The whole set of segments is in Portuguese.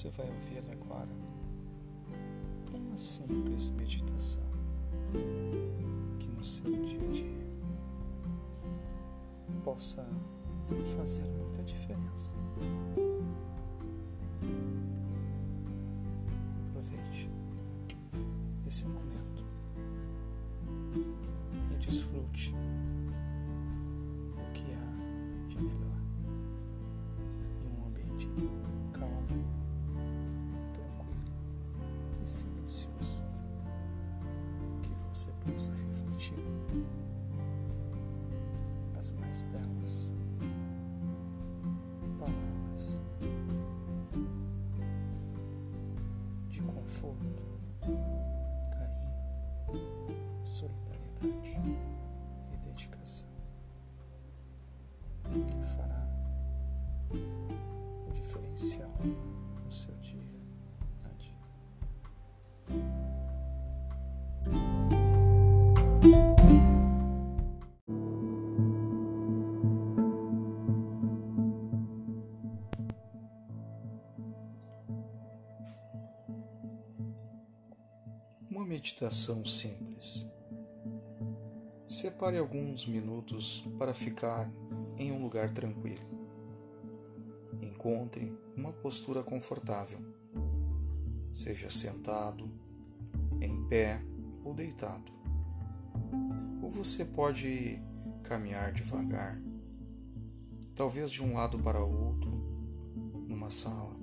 Você vai ouvir agora uma simples meditação que no seu dia a dia possa fazer muita diferença. Aproveite esse momento possa refletir as mais belas palavras de conforto, carinho, solidariedade e dedicação. Que fará o diferencial meditação simples. Separe alguns minutos para ficar em um lugar tranquilo. Encontre uma postura confortável, seja sentado, em pé ou deitado. Ou você pode caminhar devagar, talvez de um lado para outro, numa sala.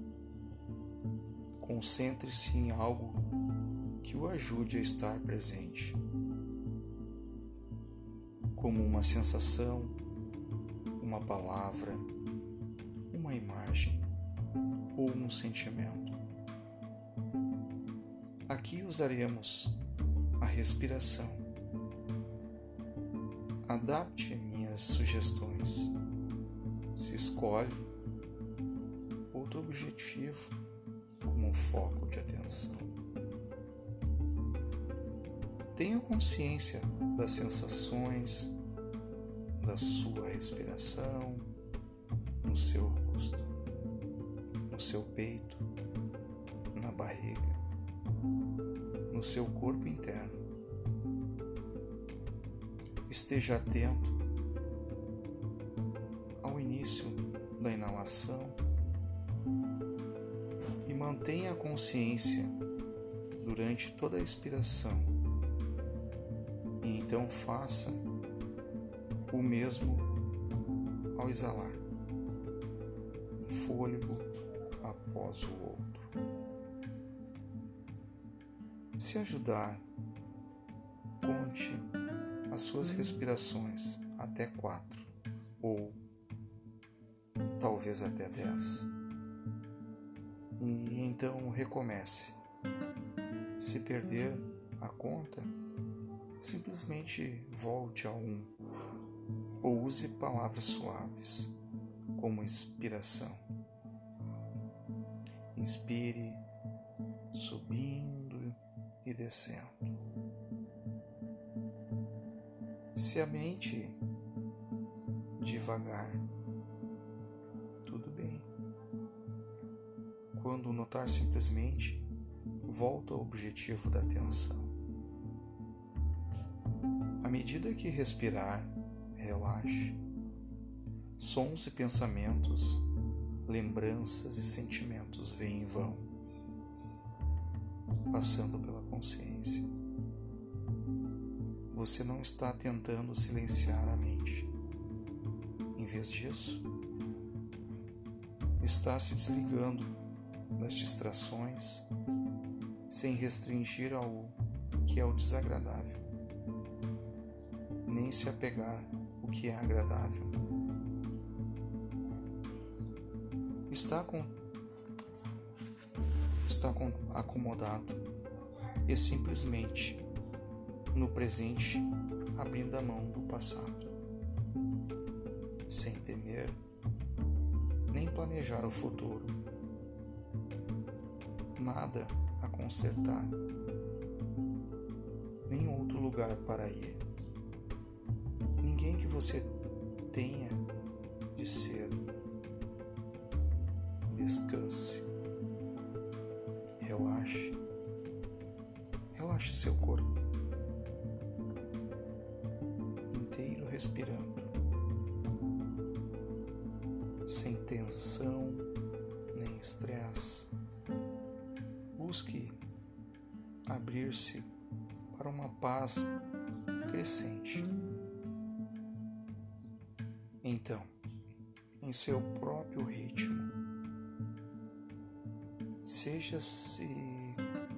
Concentre-se em algo que o ajude a estar presente, como uma sensação, uma palavra, uma imagem ou um sentimento. Aqui usaremos a respiração. Adapte minhas sugestões. Se escolhe outro objetivo como foco de atenção. Tenha consciência das sensações da sua respiração no seu rosto, no seu peito, na barriga, no seu corpo interno. Esteja atento ao início da inalação e mantenha a consciência durante toda a expiração e então faça o mesmo ao exalar, um fôlego após o outro. Se ajudar, conte as suas respirações até quatro ou talvez até dez. E então recomece. Se perder a conta, simplesmente volte a um ou use palavras suaves como inspiração. Inspire subindo e descendo. Se a mente devagar, tudo bem. Quando notar simplesmente, volta ao objetivo da atenção. À medida que respirar, relaxe. Sons e pensamentos, lembranças e sentimentos vêm e vão, passando pela consciência. Você não está tentando silenciar a mente. Em vez disso, está se desligando das distrações sem restringir ao que é o desagradável nem se apegar o que é agradável. Está com está com, acomodado e simplesmente no presente abrindo a mão do passado, sem temer nem planejar o futuro. Nada a consertar, nem outro lugar para ir ninguém que você tenha de ser. Descanse relaxe. Relaxe seu corpo inteiro respirando, sem tensão nem estresse. Busque abrir-se para uma paz crescente. Então, em seu próprio ritmo, seja se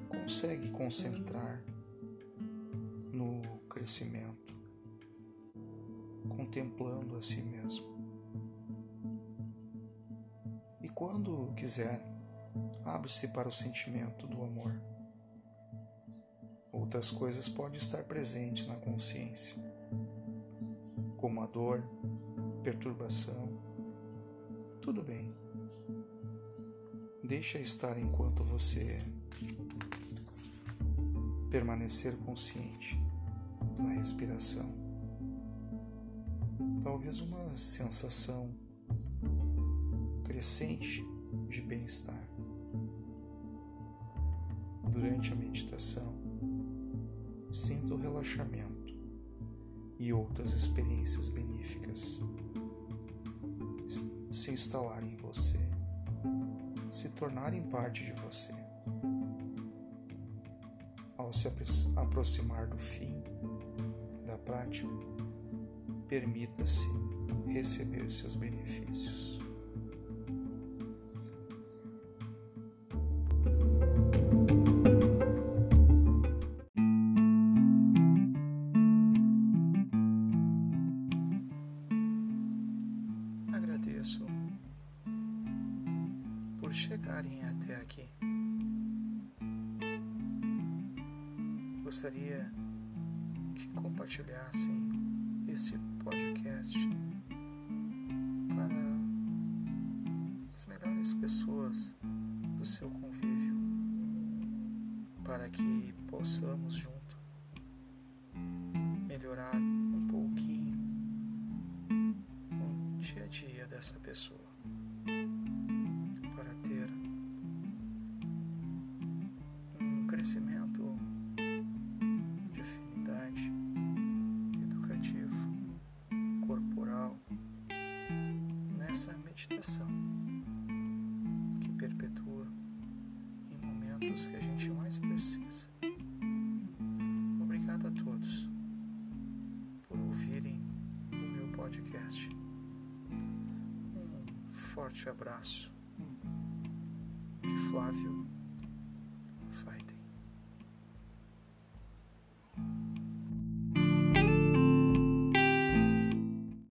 consegue concentrar no crescimento, contemplando a si mesmo. E quando quiser, abre-se para o sentimento do amor. Outras coisas podem estar presentes na consciência, como a dor, perturbação. Tudo bem. Deixa estar enquanto você permanecer consciente na respiração. Talvez uma sensação crescente de bem-estar. Durante a meditação, sinta o relaxamento e outras experiências benéficas se instalarem em você, se tornarem parte de você. Ao se aproximar do fim da prática, permita-se receber seus benefícios. Chegarem até aqui. Gostaria que compartilhassem esse podcast para as melhores pessoas do seu convívio, para que possamos junto melhorar um pouquinho o dia a dia dessa pessoa. Meditação que perpetua em momentos que a gente mais precisa. Obrigado a todos por ouvirem o meu podcast. Um forte abraço de Flávio